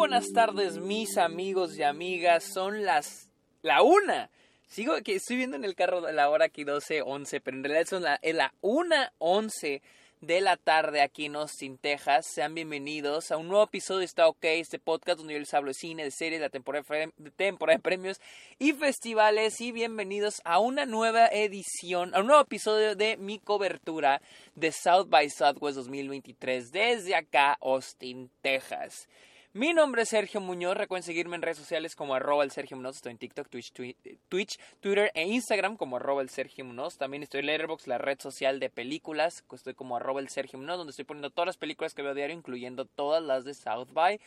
buenas tardes, mis amigos y amigas. Son las. la una. Sigo que estoy viendo en el carro la hora aquí 12, 11, pero en realidad son la, es la 1, 11 de la tarde aquí en Austin, Texas. Sean bienvenidos a un nuevo episodio de Está OK, este podcast donde yo les hablo de cine, de series, la temporada de, temporada de premios y festivales. Y bienvenidos a una nueva edición, a un nuevo episodio de mi cobertura de South by Southwest 2023 desde acá, Austin, Texas. Mi nombre es Sergio Muñoz. Recuerden seguirme en redes sociales como arroba el Sergio Muñoz. Estoy en TikTok, Twitch, Twitter e Instagram como arroba el Sergio Muñoz. También estoy en Letterboxd, la red social de películas. Estoy como arroba el Sergio Muñoz, donde estoy poniendo todas las películas que veo diario, incluyendo todas las de South by.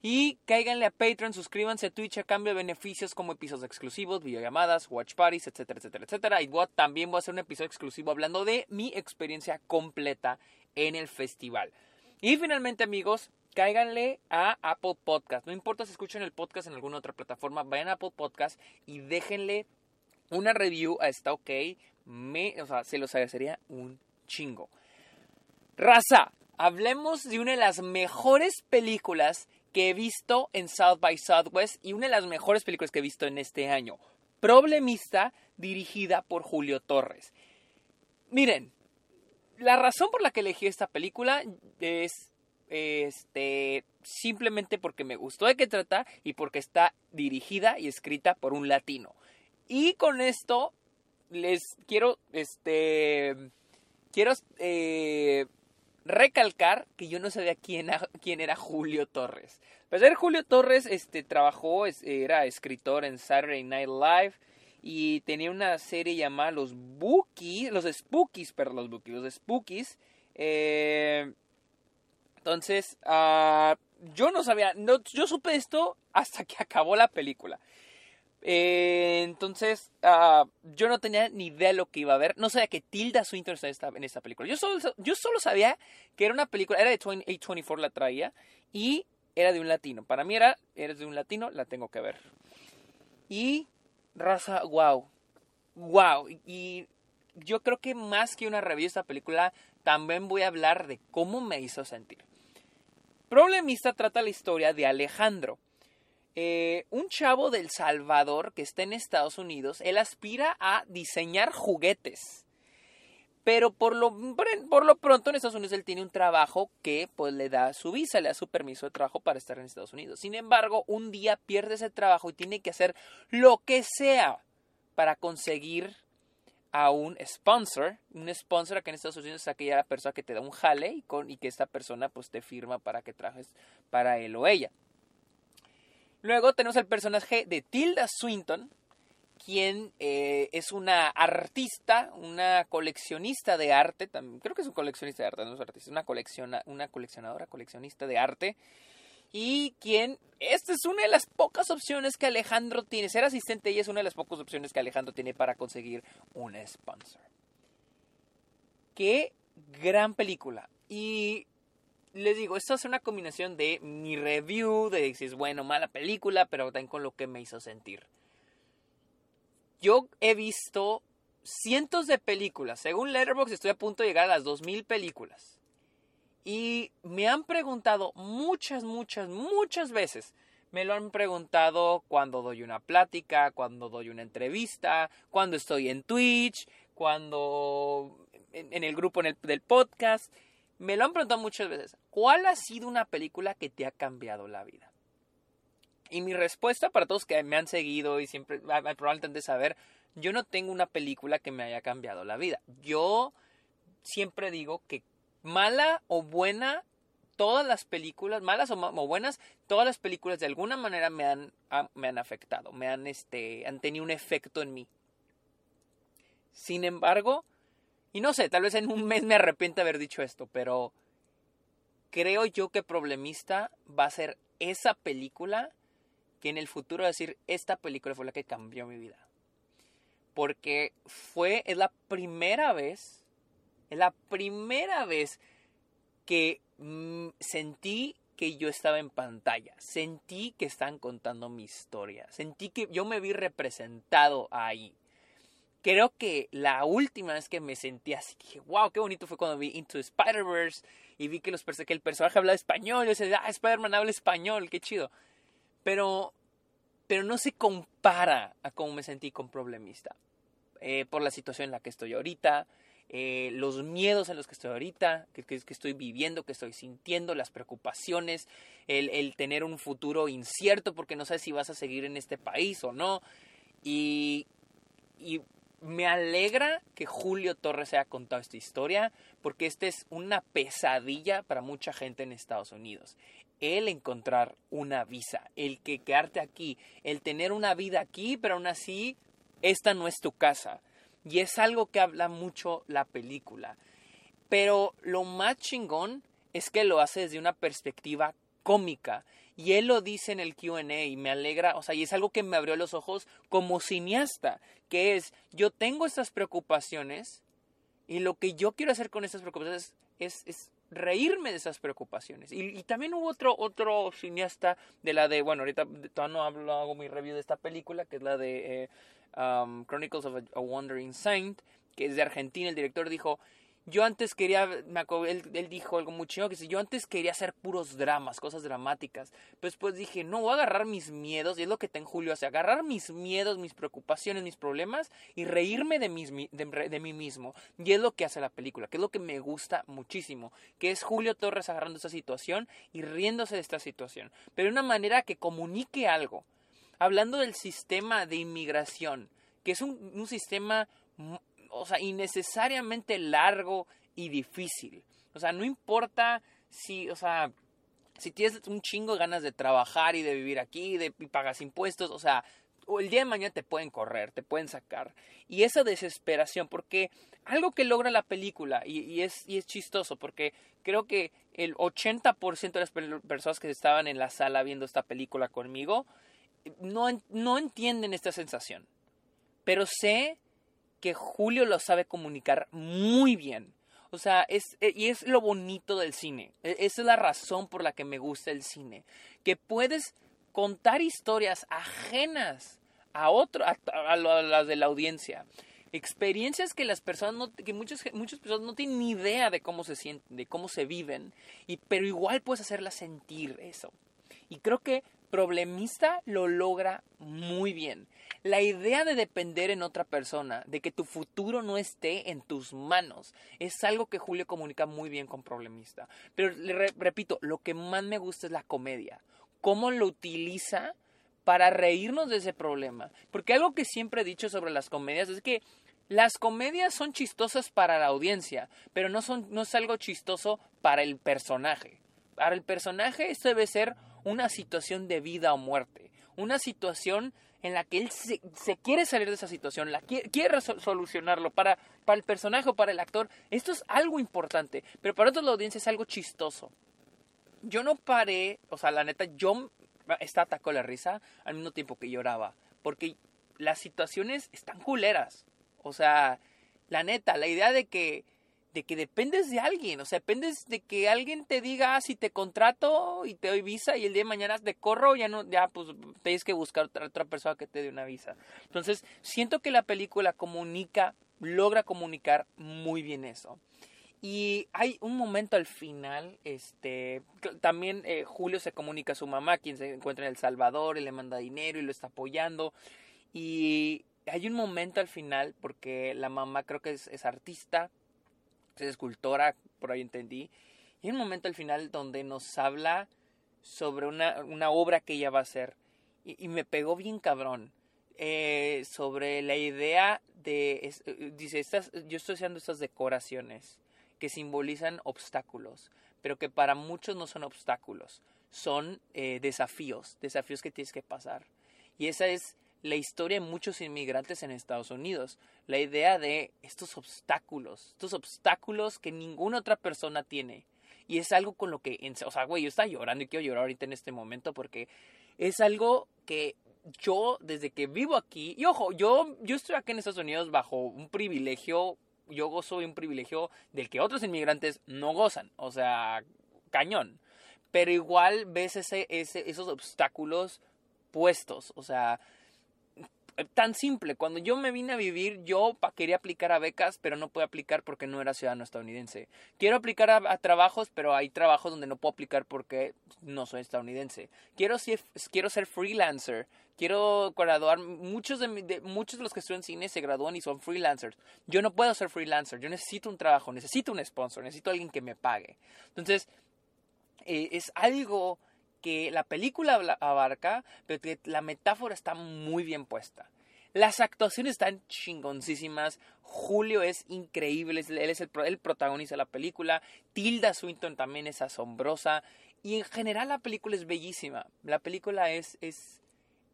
Y cáiganle a Patreon, suscríbanse a Twitch a cambio de beneficios como episodios exclusivos, videollamadas, watch parties, etcétera, etcétera, etcétera. Y también voy a hacer un episodio exclusivo hablando de mi experiencia completa en el festival. Y finalmente, amigos, cáiganle a Apple Podcast. No importa si escuchan el podcast en alguna otra plataforma, vayan a Apple Podcast y déjenle una review a Está OK. Me, o sea, se los agradecería un chingo. Raza, hablemos de una de las mejores películas que he visto en South by Southwest y una de las mejores películas que he visto en este año. Problemista, dirigida por Julio Torres. Miren, la razón por la que elegí esta película es este simplemente porque me gustó de qué trata y porque está dirigida y escrita por un latino. Y con esto les quiero este quiero eh, recalcar que yo no sabía quién, quién era Julio Torres. Pues ser Julio Torres este trabajó era escritor en Saturday Night Live y tenía una serie llamada Los Bookies, los Spookies, perdón, los Bookies, los Spookies. Eh, entonces, ah, yo no sabía, yo supe esto hasta que acabó la película. Eh, entonces, ah, yo no tenía ni idea de lo que iba a ver. No sabía que Tilda Swinton estaba en esta película. Yo solo, yo solo sabía que era una película, era de 824 la traía y era de un latino. Para mí era, eres de un latino, la tengo que ver. Y, raza, wow. Wow. Y yo creo que más que una review de esta película, también voy a hablar de cómo me hizo sentir. Problemista trata la historia de Alejandro, eh, un chavo del Salvador que está en Estados Unidos. Él aspira a diseñar juguetes. Pero por lo, por lo pronto en Estados Unidos él tiene un trabajo que pues le da su visa, le da su permiso de trabajo para estar en Estados Unidos. Sin embargo, un día pierde ese trabajo y tiene que hacer lo que sea para conseguir a un sponsor. Un sponsor acá en Estados Unidos es aquella persona que te da un jale y, que esta persona pues te firma para que trajes para él o ella. Luego tenemos el personaje de Tilda Swinton, quien eh, es una artista, una coleccionista de arte, también, creo que es un coleccionista de arte, no es artista, una, colecciona, una coleccionadora, coleccionista de arte, y quien, esta es una de las pocas opciones que Alejandro tiene, ser asistente y es una de las pocas opciones que Alejandro tiene para conseguir un sponsor. Qué gran película. Y les digo, esto es una combinación de mi review, de si es bueno mala película, pero también con lo que me hizo sentir. Yo he visto cientos de películas. Según Letterboxd estoy a punto de llegar a las 2000 películas. Y me han preguntado muchas, muchas, muchas veces. Me lo han preguntado cuando doy una plática, cuando doy una entrevista, cuando estoy en Twitch, cuando en, el grupo del podcast. Me lo han preguntado muchas veces. ¿Cuál ha sido una película que te ha cambiado la vida? Y mi respuesta para todos que me han seguido y siempre probablemente de saber, yo no tengo una película que me haya cambiado la vida. Yo siempre digo que mala o buena, todas las películas, malas o, buenas, todas las películas de alguna manera me han, me han afectado, me han, este, han tenido un efecto en mí. Sin embargo, y no sé, tal vez en un mes me arrepiento de haber dicho esto, pero creo yo que Problemista va a ser esa película que en el futuro va a decir, esta película fue la que cambió mi vida. Porque fue, es la primera vez es la primera vez que mm, sentí que yo estaba en pantalla. Sentí que están contando mi historia. Sentí que yo me vi representado ahí. creo que la última vez que me sentí así, dije, wow, qué bonito fue cuando vi Into Spider-Verse y vi que, los, que el personaje hablaba español. Yo decía, ah, Spider-Man habla español, qué chido. Pero, pero no se compara a cómo me sentí con Problemista. Eh, por la situación en la que estoy ahorita, eh, los miedos en los que estoy ahorita, que, que, estoy viviendo, que estoy sintiendo, las preocupaciones, el, tener un futuro incierto porque no sabes si vas a seguir en este país o no. Y, y me alegra que Julio Torres haya contado esta historia porque esta es una pesadilla para mucha gente en Estados Unidos. El encontrar una visa, el que quedarte aquí, el tener una vida aquí, pero aún así, esta no es tu casa. Y es algo que habla mucho la película. Pero lo más chingón es que lo hace desde una perspectiva cómica. Y él lo dice en el QA y me alegra, o sea, y es algo que me abrió los ojos como cineasta, que es, yo tengo estas preocupaciones y lo que yo quiero hacer con estas preocupaciones es, es reírme de esas preocupaciones. Y, también hubo otro, otro cineasta de la de, bueno, ahorita todavía no hablo, hago mi review de esta película, que es la de eh, um, Chronicles of a Wandering Saint, que es de Argentina. El director dijo, yo antes quería, me él, dijo algo muy chido, que si yo antes quería hacer puros dramas, cosas dramáticas, pues después dije, no, voy a agarrar mis miedos, y es lo que en Julio hace, agarrar mis miedos, mis preocupaciones, mis problemas, y reírme de, mis, de, mí mismo, y es lo que hace la película, que es lo que me gusta muchísimo, que es Julio Torres agarrando esta situación y riéndose de esta situación, pero de una manera que comunique algo, hablando del sistema de inmigración, que es un, sistema o sea, innecesariamente largo y difícil. O sea, no importa si, o sea, si tienes un chingo de ganas de trabajar y de vivir aquí de, y pagas impuestos, o sea, el día de mañana te pueden correr, te pueden sacar. Y esa desesperación, porque algo que logra la película, y, es, y es chistoso, porque creo que el 80% de las personas que estaban en la sala viendo esta película conmigo no, no entienden esta sensación. Pero sé que Julio lo sabe comunicar muy bien. O sea, es, eh, y es lo bonito del cine. E, esa es la razón por la que me gusta el cine. Que puedes contar historias ajenas a otro, a, las de la audiencia. Experiencias que las personas no, que muchas, muchas personas no tienen ni idea de cómo se sienten, de cómo se viven, y, pero igual puedes hacerlas sentir eso. Y creo que Problemista lo logra muy bien. La idea de depender en otra persona, de que tu futuro no esté en tus manos, es algo que Julio comunica muy bien con Problemista. Pero le repito, lo que más me gusta es la comedia. Cómo lo utiliza para reírnos de ese problema. Porque algo que siempre he dicho sobre las comedias es que las comedias son chistosas para la audiencia, pero no, son, no es algo chistoso para el personaje. Para el personaje esto debe ser una situación de vida o muerte, una situación en la que él se, quiere salir de esa situación, la quiere, solucionarlo para, para el personaje o para el actor. Esto es algo importante, pero para toda la audiencia es algo chistoso. Yo no paré, o sea, la neta, yo está atacó la risa al mismo tiempo que lloraba, porque las situaciones están culeras. O sea, la neta, la idea de que de que dependes de alguien, o sea, dependes de que alguien te diga ah, si te contrato y te doy visa y el día de mañana te corro, ya no, ya pues tienes que buscar otra, otra persona que te dé una visa. Entonces, siento que la película comunica, logra comunicar muy bien eso. Y hay un momento al final, este, también eh, Julio se comunica a su mamá, quien se encuentra en El Salvador, y le manda dinero y lo está apoyando. Y hay un momento al final, porque la mamá creo que es, es artista, es escultora, por ahí entendí. Y hay un momento al final donde nos habla sobre una, una obra que ella va a hacer. Y, me pegó bien cabrón. Eh, sobre la idea de, dice, estas, yo estoy haciendo estas decoraciones que simbolizan obstáculos, pero que para muchos no son obstáculos, son eh, desafíos, desafíos que tienes que pasar. Y esa es la historia de muchos inmigrantes en Estados Unidos. La idea de estos obstáculos, estos obstáculos que ninguna otra persona tiene. Y es algo con lo que, o sea, güey, yo estaba llorando y quiero llorar ahorita en este momento porque es algo que yo desde que vivo aquí, y ojo, yo, yo estoy aquí en Estados Unidos bajo un privilegio, yo gozo de un privilegio del que otros inmigrantes no gozan, o sea, cañón. Pero igual ves ese, ese, esos obstáculos puestos, o sea, tan simple. Cuando yo me vine a vivir, yo quería aplicar a becas, pero no pude aplicar porque no era ciudadano estadounidense. Quiero aplicar a, trabajos, pero hay trabajos donde no puedo aplicar porque no soy estadounidense. Quiero, quiero ser freelancer. Quiero graduar. Muchos de, muchos de los que estudian cine se gradúan y son freelancers. Yo no puedo ser freelancer. Yo necesito un trabajo, necesito un sponsor, necesito alguien que me pague. Entonces, eh, es algo que la película abarca, pero que la metáfora está muy bien puesta. Las actuaciones están chingoncísimas. Julio es increíble. Él es el, protagonista de la película. Tilda Swinton también es asombrosa. Y en general la película es bellísima. La película es, es,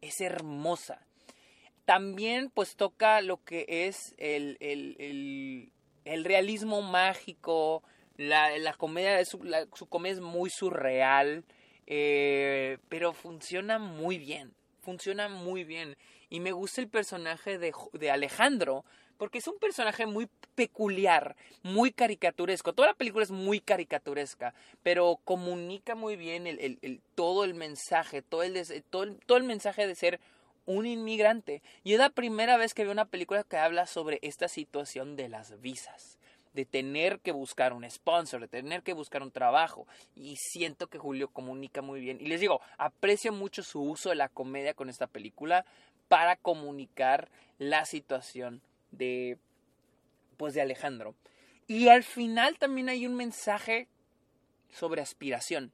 es hermosa. También pues toca lo que es el, el, el, realismo mágico. La, la comedia, su comedia es muy surreal. Eh, pero funciona muy bien. Funciona muy bien. Y me gusta el personaje de, de Alejandro, porque es un personaje muy peculiar, muy caricaturesco. Toda la película es muy caricaturesca, pero comunica muy bien todo el mensaje, todo el, todo, todo el mensaje de ser un inmigrante. Y es la primera vez que veo una película que habla sobre esta situación de las visas de tener que buscar un sponsor, de tener que buscar un trabajo. Y siento que Julio comunica muy bien. Y les digo, aprecio mucho su uso de la comedia con esta película para comunicar la situación de pues de Alejandro. Y al final también hay un mensaje sobre aspiración.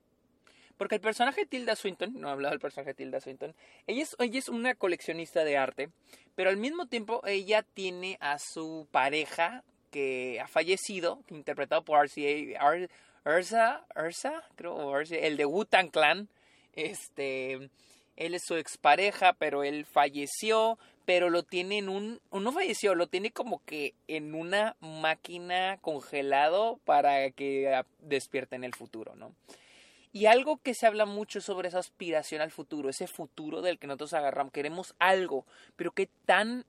Porque el personaje Tilda Swinton, no he hablado del personaje Tilda Swinton, ella es, ella es una coleccionista de arte, pero al mismo tiempo ella tiene a su pareja que ha fallecido, interpretado por RCA, Ursa, Ursa, creo, el de Wu-Tang Clan. Este, él es su expareja, pero él falleció, pero lo tiene en un, no falleció, lo tiene como que en una máquina congelado para que despierte en el futuro, ¿no? Y algo que se habla mucho sobre esa aspiración al futuro, ese futuro del que nosotros agarramos, queremos algo, pero qué tan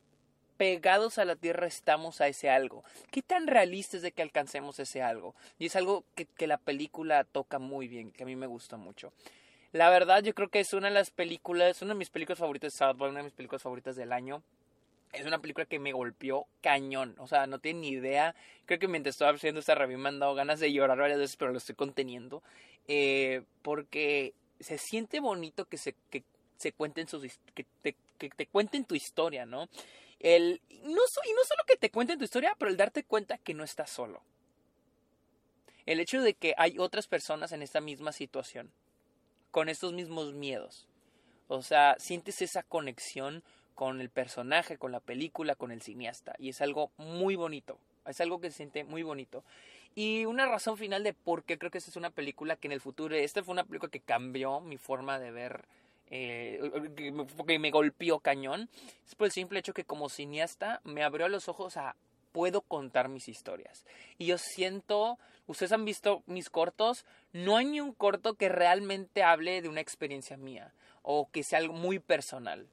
pegados a la tierra estamos a ese algo. ¿Qué tan realista es de que alcancemos ese algo? Y es algo que, la película toca muy bien, que a mí me gusta mucho. La verdad, yo creo que es una de las películas, una de mis películas favoritas de Southbound, una de mis películas favoritas del año. Es una película que me golpeó cañón. O sea, no tiene ni idea. Creo que mientras estaba haciendo esta review me han dado ganas de llorar varias veces, pero lo estoy conteniendo. Eh, porque se siente bonito que se, que se cuenten sus, que te, que te cuenten tu historia, ¿no? El, no, y no solo que te cuenten tu historia, pero el darte cuenta que no estás solo. El hecho de que hay otras personas en esta misma situación, con estos mismos miedos. O sea, sientes esa conexión con el personaje, con la película, con el cineasta. Y es algo muy bonito. Es algo que se siente muy bonito. Y una razón final de por qué creo que esta es una película que en el futuro, esta fue una película que cambió mi forma de ver eh, que me golpeó cañón, es por el simple hecho que como cineasta me abrió los ojos a puedo contar mis historias. Y yo siento, ustedes han visto mis cortos, no hay ni un corto que realmente hable de una experiencia mía o que sea algo muy personal.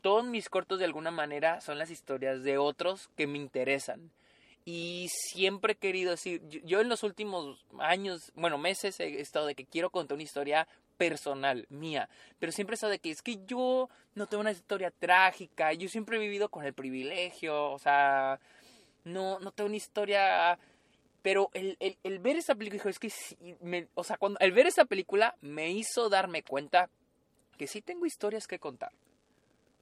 Todos mis cortos de alguna manera son las historias de otros que me interesan. Y siempre he querido decir, yo en los últimos años, bueno, meses he estado de que quiero contar una historia personal, mía. Pero siempre he de que es que yo no tengo una historia trágica, yo siempre he vivido con el privilegio, o sea, no, no tengo una historia... Pero el, el, ver esa película, es que, me, o sea, cuando, el ver esa película me hizo darme cuenta que sí tengo historias que contar.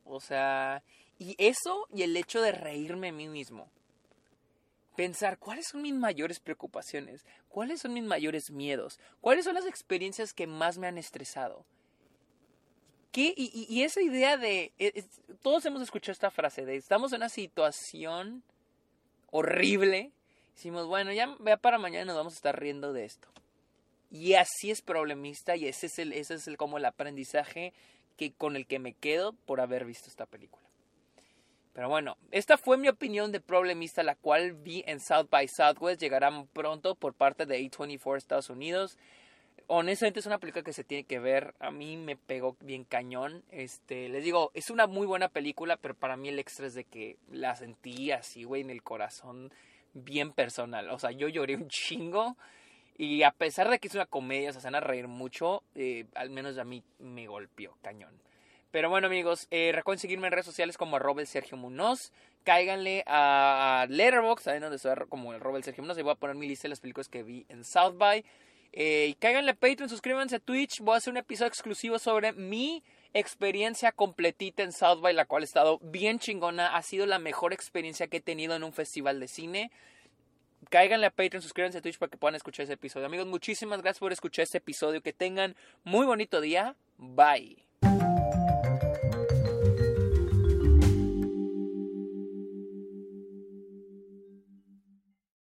O sea, y eso y el hecho de reírme a mí mismo pensar cuáles son mis mayores preocupaciones, cuáles son mis mayores miedos, cuáles son las experiencias que más me han estresado. Y, esa idea de, e, todos hemos escuchado esta frase de estamos en una situación horrible, decimos, bueno, ya, para mañana nos vamos a estar riendo de esto. Y así es problemista y ese es, el, ese es el, como el aprendizaje que, con el que me quedo por haber visto esta película. Pero bueno, esta fue mi opinión de Problemista, la cual vi en South by Southwest. Llegará pronto por parte de A24 Estados Unidos. Honestamente es una película que se tiene que ver. A mí me pegó bien cañón. Este, les digo, es una muy buena película, pero para mí el extra es de que la sentí así, güey, en el corazón bien personal. O sea, yo lloré un chingo. Y a pesar de que es una comedia, se van a reír mucho, eh, al menos a mí me golpeó cañón. Pero bueno, amigos, eh, recuerden seguirme en redes sociales como arroba Sergio Munoz. Cáiganle a Letterboxd, saben donde estoy como el Sergio Munoz. Y voy a poner mi lista de las películas que vi en South by. Eh, y cáiganle a Patreon, suscríbanse a Twitch. Voy a hacer un episodio exclusivo sobre mi experiencia completita en South by, la cual he estado bien chingona. Ha sido la mejor experiencia que he tenido en un festival de cine. Cáiganle a Patreon, suscríbanse a Twitch para que puedan escuchar ese episodio. Amigos, muchísimas gracias por escuchar este episodio. Que tengan muy bonito día. Bye.